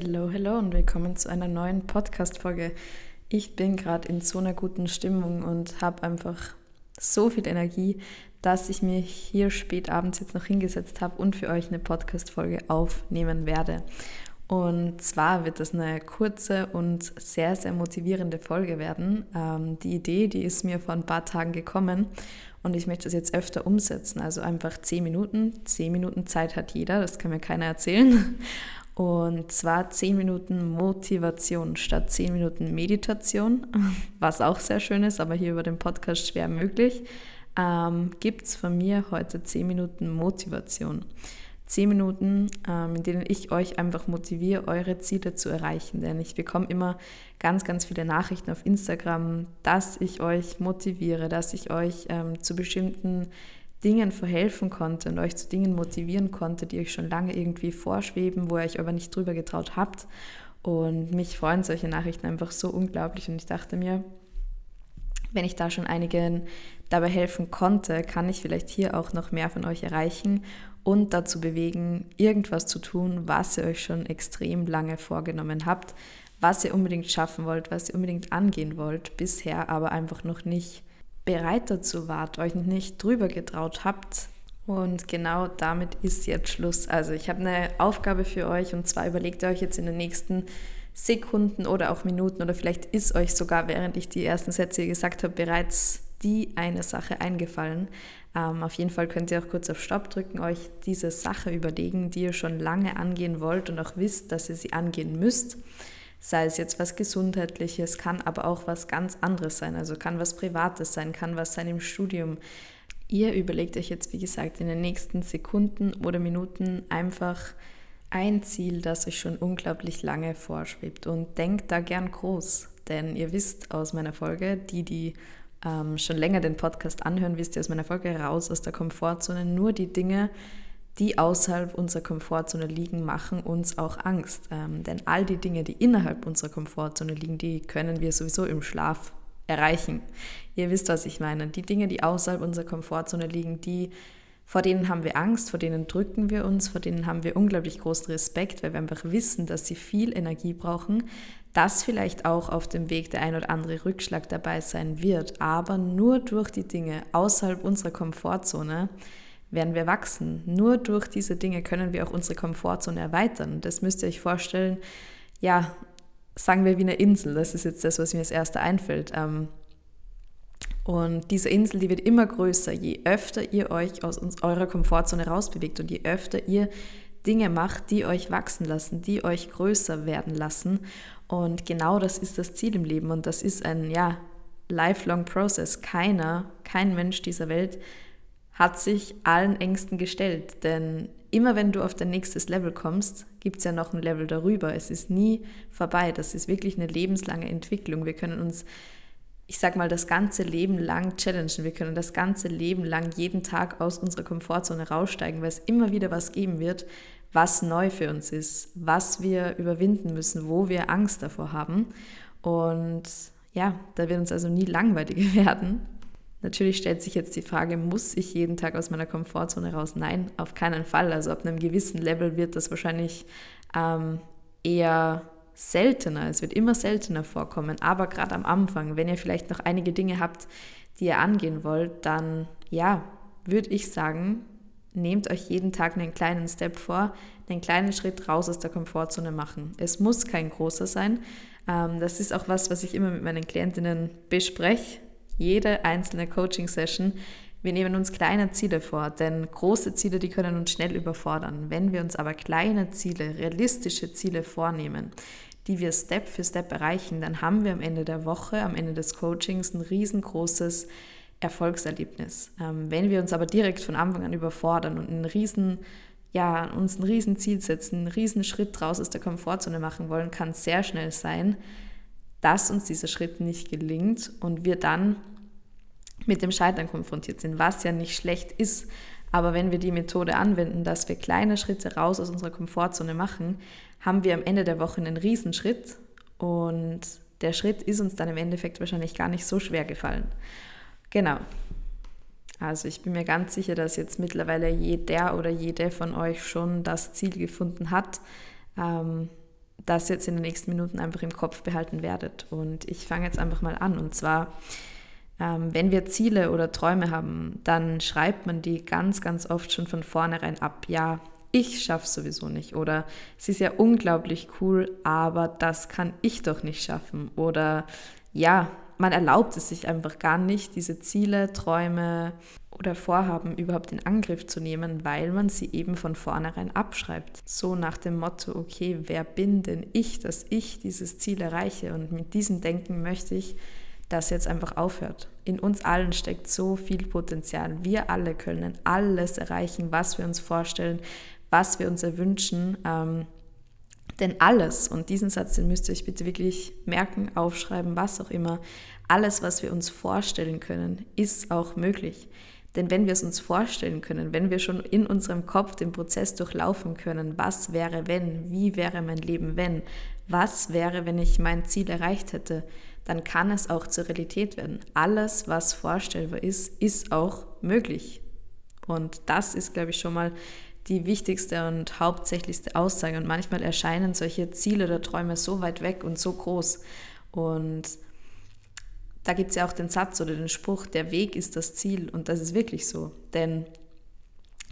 Hallo, hallo und willkommen zu einer neuen Podcast-Folge. Ich bin gerade in so einer guten Stimmung und habe einfach so viel Energie, dass ich mir hier spät abends jetzt noch hingesetzt habe und für euch eine Podcast-Folge aufnehmen werde. Und zwar wird das eine kurze und sehr, sehr motivierende Folge werden. Ähm, die Idee, die ist mir vor ein paar Tagen gekommen und ich möchte das jetzt öfter umsetzen. Also einfach zehn Minuten. Zehn Minuten Zeit hat jeder, das kann mir keiner erzählen. Und zwar 10 Minuten Motivation statt 10 Minuten Meditation, was auch sehr schön ist, aber hier über den Podcast schwer möglich. Ähm, Gibt es von mir heute 10 Minuten Motivation. 10 Minuten, ähm, in denen ich euch einfach motiviere, eure Ziele zu erreichen. Denn ich bekomme immer ganz, ganz viele Nachrichten auf Instagram, dass ich euch motiviere, dass ich euch ähm, zu bestimmten Dingen verhelfen konnte und euch zu Dingen motivieren konnte, die euch schon lange irgendwie vorschweben, wo ihr euch aber nicht drüber getraut habt. Und mich freuen solche Nachrichten einfach so unglaublich. Und ich dachte mir, wenn ich da schon einigen dabei helfen konnte, kann ich vielleicht hier auch noch mehr von euch erreichen und dazu bewegen, irgendwas zu tun, was ihr euch schon extrem lange vorgenommen habt, was ihr unbedingt schaffen wollt, was ihr unbedingt angehen wollt, bisher aber einfach noch nicht bereit dazu wart, euch nicht drüber getraut habt. Und genau damit ist jetzt Schluss. Also ich habe eine Aufgabe für euch und zwar überlegt ihr euch jetzt in den nächsten Sekunden oder auch Minuten oder vielleicht ist euch sogar, während ich die ersten Sätze gesagt habe, bereits die eine Sache eingefallen. Ähm, auf jeden Fall könnt ihr auch kurz auf Stopp drücken, euch diese Sache überlegen, die ihr schon lange angehen wollt und auch wisst, dass ihr sie angehen müsst sei es jetzt was Gesundheitliches, kann aber auch was ganz anderes sein, also kann was Privates sein, kann was sein im Studium. Ihr überlegt euch jetzt, wie gesagt, in den nächsten Sekunden oder Minuten einfach ein Ziel, das euch schon unglaublich lange vorschwebt und denkt da gern groß, denn ihr wisst aus meiner Folge, die, die ähm, schon länger den Podcast anhören, wisst ihr aus meiner Folge raus aus der Komfortzone, nur die Dinge, die außerhalb unserer Komfortzone liegen, machen uns auch Angst. Ähm, denn all die Dinge, die innerhalb unserer Komfortzone liegen, die können wir sowieso im Schlaf erreichen. Ihr wisst, was ich meine. Die Dinge, die außerhalb unserer Komfortzone liegen, die vor denen haben wir Angst, vor denen drücken wir uns, vor denen haben wir unglaublich großen Respekt, weil wir einfach wissen, dass sie viel Energie brauchen, dass vielleicht auch auf dem Weg der ein oder andere Rückschlag dabei sein wird, aber nur durch die Dinge außerhalb unserer Komfortzone werden wir wachsen. Nur durch diese Dinge können wir auch unsere Komfortzone erweitern. Das müsst ihr euch vorstellen, ja, sagen wir wie eine Insel. Das ist jetzt das, was mir als erste einfällt. Ähm, und diese Insel, die wird immer größer, je öfter ihr euch aus eurer Komfortzone rausbewegt und je öfter ihr Dinge macht, die euch wachsen lassen, die euch größer werden lassen. Und genau das ist das Ziel im Leben und das ist ein ja lifelong process. Keiner, kein Mensch dieser Welt hat sich allen Ängsten gestellt. Denn immer wenn du auf dein nächstes Level kommst, gibt es ja noch ein Level darüber. Es ist nie vorbei. Das ist wirklich eine lebenslange Entwicklung. Wir können uns, ich sag mal, das ganze Leben lang challengen. Wir können das ganze Leben lang jeden Tag aus unserer Komfortzone raussteigen, weil es immer wieder was geben wird, was neu für uns ist, was wir überwinden müssen, wo wir Angst davor haben. Und ja, da wird uns also nie langweilig werden. Natürlich stellt sich jetzt die Frage, muss ich jeden Tag aus meiner Komfortzone raus? Nein, auf keinen Fall. Also ab einem gewissen Level wird das wahrscheinlich ähm, eher seltener. Es wird immer seltener vorkommen. Aber gerade am Anfang, wenn ihr vielleicht noch einige Dinge habt, die ihr angehen wollt, dann ja, würde ich sagen, nehmt euch jeden Tag einen kleinen Step vor, einen kleinen Schritt raus aus der Komfortzone machen. Es muss kein großer sein. Ähm, das ist auch was, was ich immer mit meinen Klientinnen bespreche jede einzelne Coaching-Session. Wir nehmen uns kleine Ziele vor, denn große Ziele, die können uns schnell überfordern. Wenn wir uns aber kleine Ziele, realistische Ziele vornehmen, die wir Step für Step erreichen, dann haben wir am Ende der Woche, am Ende des Coachings ein riesengroßes Erfolgserlebnis. Ähm, wenn wir uns aber direkt von Anfang an überfordern und einen riesen, ja, uns ein Riesenziel setzen, einen riesen Schritt raus aus der Komfortzone machen wollen, kann es sehr schnell sein, dass uns dieser Schritt nicht gelingt und wir dann mit dem Scheitern konfrontiert sind, was ja nicht schlecht ist. Aber wenn wir die Methode anwenden, dass wir kleine Schritte raus aus unserer Komfortzone machen, haben wir am Ende der Woche einen Riesenschritt und der Schritt ist uns dann im Endeffekt wahrscheinlich gar nicht so schwer gefallen. Genau. Also ich bin mir ganz sicher, dass jetzt mittlerweile jeder oder jede von euch schon das Ziel gefunden hat, ähm, das jetzt in den nächsten Minuten einfach im Kopf behalten werdet. Und ich fange jetzt einfach mal an. Und zwar, ähm, wenn wir Ziele oder Träume haben, dann schreibt man die ganz, ganz oft schon von vornherein ab. Ja, ich schaffe es sowieso nicht. Oder es ist ja unglaublich cool, aber das kann ich doch nicht schaffen. Oder ja, man erlaubt es sich einfach gar nicht, diese Ziele, Träume oder Vorhaben überhaupt in Angriff zu nehmen, weil man sie eben von vornherein abschreibt. So nach dem Motto, okay, wer bin denn ich, dass ich dieses Ziel erreiche? Und mit diesem Denken möchte ich, dass jetzt einfach aufhört. In uns allen steckt so viel Potenzial. Wir alle können alles erreichen, was wir uns vorstellen, was wir uns erwünschen. Ähm, denn alles, und diesen Satz, den müsst ihr euch bitte wirklich merken, aufschreiben, was auch immer, alles, was wir uns vorstellen können, ist auch möglich. Denn wenn wir es uns vorstellen können, wenn wir schon in unserem Kopf den Prozess durchlaufen können, was wäre wenn, wie wäre mein Leben wenn, was wäre, wenn ich mein Ziel erreicht hätte, dann kann es auch zur Realität werden. Alles, was vorstellbar ist, ist auch möglich. Und das ist, glaube ich, schon mal die wichtigste und hauptsächlichste Aussage. Und manchmal erscheinen solche Ziele oder Träume so weit weg und so groß. Und da gibt es ja auch den Satz oder den Spruch, der Weg ist das Ziel. Und das ist wirklich so. Denn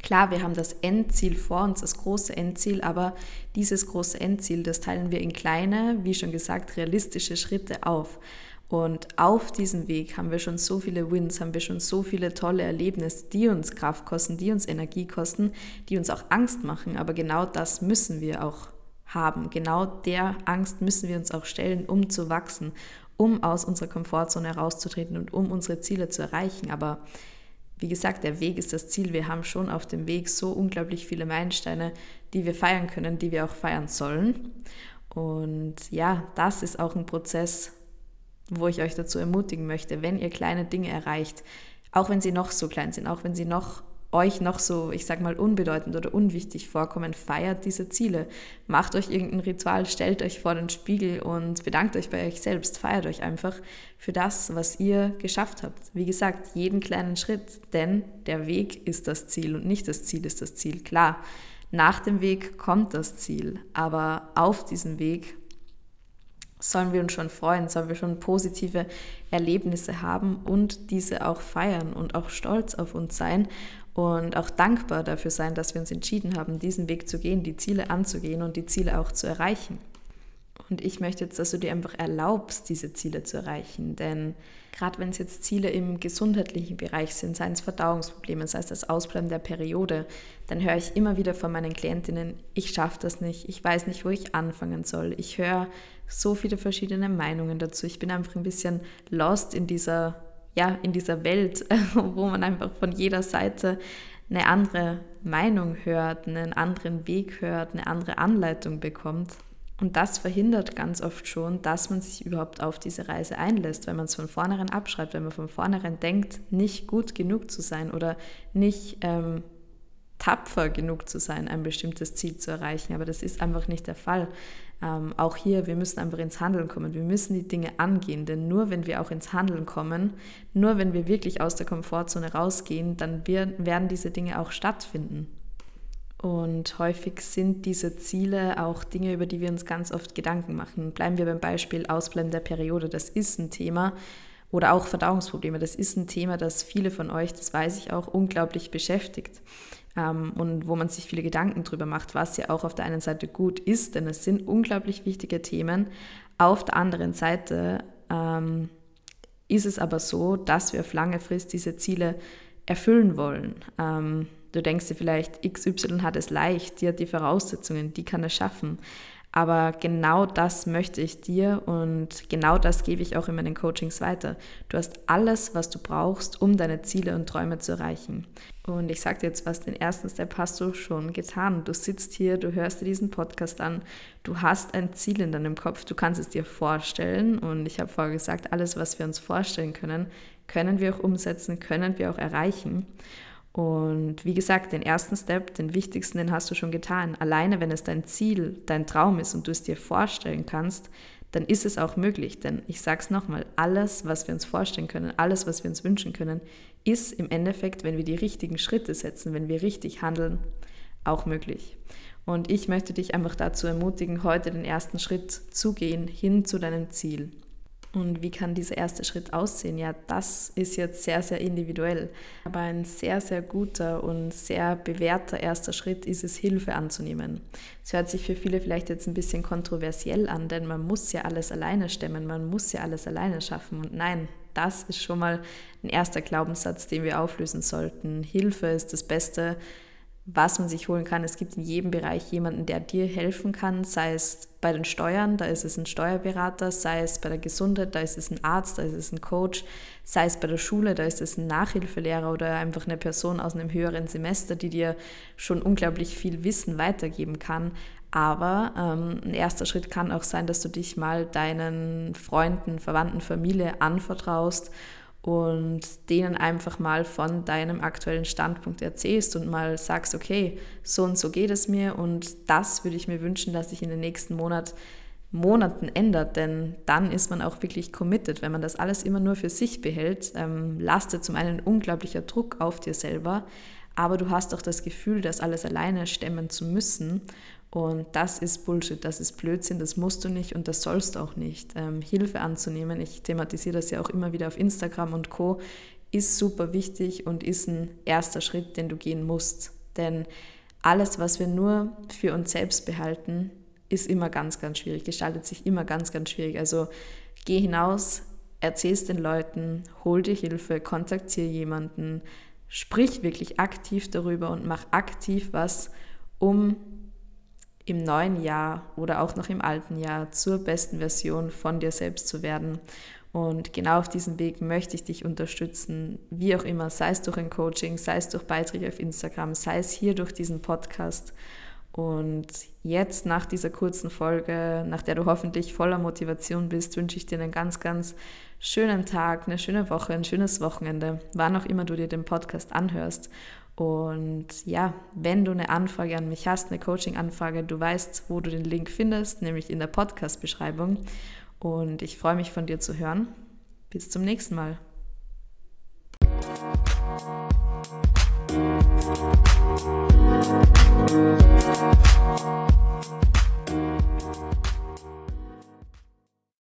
klar, wir haben das Endziel vor uns, das große Endziel, aber dieses große Endziel, das teilen wir in kleine, wie schon gesagt, realistische Schritte auf. Und auf diesem Weg haben wir schon so viele Wins, haben wir schon so viele tolle Erlebnisse, die uns Kraft kosten, die uns Energie kosten, die uns auch Angst machen. Aber genau das müssen wir auch haben. Genau der Angst müssen wir uns auch stellen, um zu wachsen, um aus unserer Komfortzone herauszutreten und um unsere Ziele zu erreichen. Aber wie gesagt, der Weg ist das Ziel. Wir haben schon auf dem Weg so unglaublich viele Meilensteine, die wir feiern können, die wir auch feiern sollen. Und ja, das ist auch ein Prozess, wo ich euch dazu ermutigen möchte, wenn ihr kleine Dinge erreicht, auch wenn sie noch so klein sind, auch wenn sie noch euch noch so, ich sag mal, unbedeutend oder unwichtig vorkommen, feiert diese Ziele. Macht euch irgendein Ritual, stellt euch vor den Spiegel und bedankt euch bei euch selbst. Feiert euch einfach für das, was ihr geschafft habt. Wie gesagt, jeden kleinen Schritt, denn der Weg ist das Ziel und nicht das Ziel ist das Ziel. Klar, nach dem Weg kommt das Ziel, aber auf diesem Weg sollen wir uns schon freuen, sollen wir schon positive Erlebnisse haben und diese auch feiern und auch stolz auf uns sein und auch dankbar dafür sein, dass wir uns entschieden haben, diesen Weg zu gehen, die Ziele anzugehen und die Ziele auch zu erreichen. Und ich möchte jetzt, dass du dir einfach erlaubst, diese Ziele zu erreichen. Denn gerade wenn es jetzt Ziele im gesundheitlichen Bereich sind, seien es Verdauungsprobleme, sei es das Ausbleiben der Periode, dann höre ich immer wieder von meinen Klientinnen, ich schaffe das nicht, ich weiß nicht, wo ich anfangen soll. Ich höre so viele verschiedene Meinungen dazu. Ich bin einfach ein bisschen lost in dieser, ja, in dieser Welt, wo man einfach von jeder Seite eine andere Meinung hört, einen anderen Weg hört, eine andere Anleitung bekommt. Und das verhindert ganz oft schon, dass man sich überhaupt auf diese Reise einlässt, wenn man es von vornherein abschreibt, wenn man von vornherein denkt, nicht gut genug zu sein oder nicht ähm, tapfer genug zu sein, ein bestimmtes Ziel zu erreichen. Aber das ist einfach nicht der Fall. Ähm, auch hier, wir müssen einfach ins Handeln kommen. Wir müssen die Dinge angehen, denn nur wenn wir auch ins Handeln kommen, nur wenn wir wirklich aus der Komfortzone rausgehen, dann werden diese Dinge auch stattfinden. Und häufig sind diese Ziele auch Dinge, über die wir uns ganz oft Gedanken machen. Bleiben wir beim Beispiel Ausbleiben der Periode. Das ist ein Thema. Oder auch Verdauungsprobleme. Das ist ein Thema, das viele von euch, das weiß ich auch, unglaublich beschäftigt. Ähm, und wo man sich viele Gedanken drüber macht, was ja auch auf der einen Seite gut ist, denn es sind unglaublich wichtige Themen. Auf der anderen Seite ähm, ist es aber so, dass wir auf lange Frist diese Ziele erfüllen wollen. Ähm, Du denkst dir vielleicht, XY hat es leicht, die hat die Voraussetzungen, die kann es schaffen. Aber genau das möchte ich dir und genau das gebe ich auch in meinen Coachings weiter. Du hast alles, was du brauchst, um deine Ziele und Träume zu erreichen. Und ich sage dir jetzt was, den ersten Step hast du schon getan. Du sitzt hier, du hörst dir diesen Podcast an, du hast ein Ziel in deinem Kopf, du kannst es dir vorstellen. Und ich habe vorher gesagt, alles, was wir uns vorstellen können, können wir auch umsetzen, können wir auch erreichen. Und wie gesagt, den ersten Step, den wichtigsten, den hast du schon getan. Alleine, wenn es dein Ziel, dein Traum ist und du es dir vorstellen kannst, dann ist es auch möglich. Denn ich sage es nochmal, alles, was wir uns vorstellen können, alles, was wir uns wünschen können, ist im Endeffekt, wenn wir die richtigen Schritte setzen, wenn wir richtig handeln, auch möglich. Und ich möchte dich einfach dazu ermutigen, heute den ersten Schritt zu gehen hin zu deinem Ziel. Und wie kann dieser erste Schritt aussehen? Ja, das ist jetzt sehr, sehr individuell. Aber ein sehr, sehr guter und sehr bewährter erster Schritt ist es, Hilfe anzunehmen. Es hört sich für viele vielleicht jetzt ein bisschen kontroversiell an, denn man muss ja alles alleine stemmen, man muss ja alles alleine schaffen. Und nein, das ist schon mal ein erster Glaubenssatz, den wir auflösen sollten. Hilfe ist das Beste, was man sich holen kann. Es gibt in jedem Bereich jemanden, der dir helfen kann, sei es bei den Steuern, da ist es ein Steuerberater, sei es bei der Gesundheit, da ist es ein Arzt, da ist es ein Coach, sei es bei der Schule, da ist es ein Nachhilfelehrer oder einfach eine Person aus einem höheren Semester, die dir schon unglaublich viel Wissen weitergeben kann. Aber ähm, ein erster Schritt kann auch sein, dass du dich mal deinen Freunden, Verwandten, Familie anvertraust und denen einfach mal von deinem aktuellen Standpunkt erzählst und mal sagst, okay, so und so geht es mir und das würde ich mir wünschen, dass sich in den nächsten Monat, Monaten ändert, denn dann ist man auch wirklich committed. Wenn man das alles immer nur für sich behält, ähm, lastet zum einen ein unglaublicher Druck auf dir selber, aber du hast auch das Gefühl, das alles alleine stemmen zu müssen und das ist Bullshit, das ist Blödsinn, das musst du nicht und das sollst auch nicht. Ähm, Hilfe anzunehmen, ich thematisiere das ja auch immer wieder auf Instagram und Co., ist super wichtig und ist ein erster Schritt, den du gehen musst. Denn alles, was wir nur für uns selbst behalten, ist immer ganz, ganz schwierig, gestaltet sich immer ganz, ganz schwierig. Also geh hinaus, erzähl es den Leuten, hol dir Hilfe, kontaktiere jemanden, sprich wirklich aktiv darüber und mach aktiv was, um im neuen Jahr oder auch noch im alten Jahr zur besten Version von dir selbst zu werden. Und genau auf diesem Weg möchte ich dich unterstützen, wie auch immer, sei es durch ein Coaching, sei es durch Beiträge auf Instagram, sei es hier durch diesen Podcast. Und jetzt nach dieser kurzen Folge, nach der du hoffentlich voller Motivation bist, wünsche ich dir einen ganz, ganz schönen Tag, eine schöne Woche, ein schönes Wochenende, wann auch immer du dir den Podcast anhörst. Und ja, wenn du eine Anfrage an mich hast, eine Coaching-Anfrage, du weißt, wo du den Link findest, nämlich in der Podcast-Beschreibung. Und ich freue mich von dir zu hören. Bis zum nächsten Mal.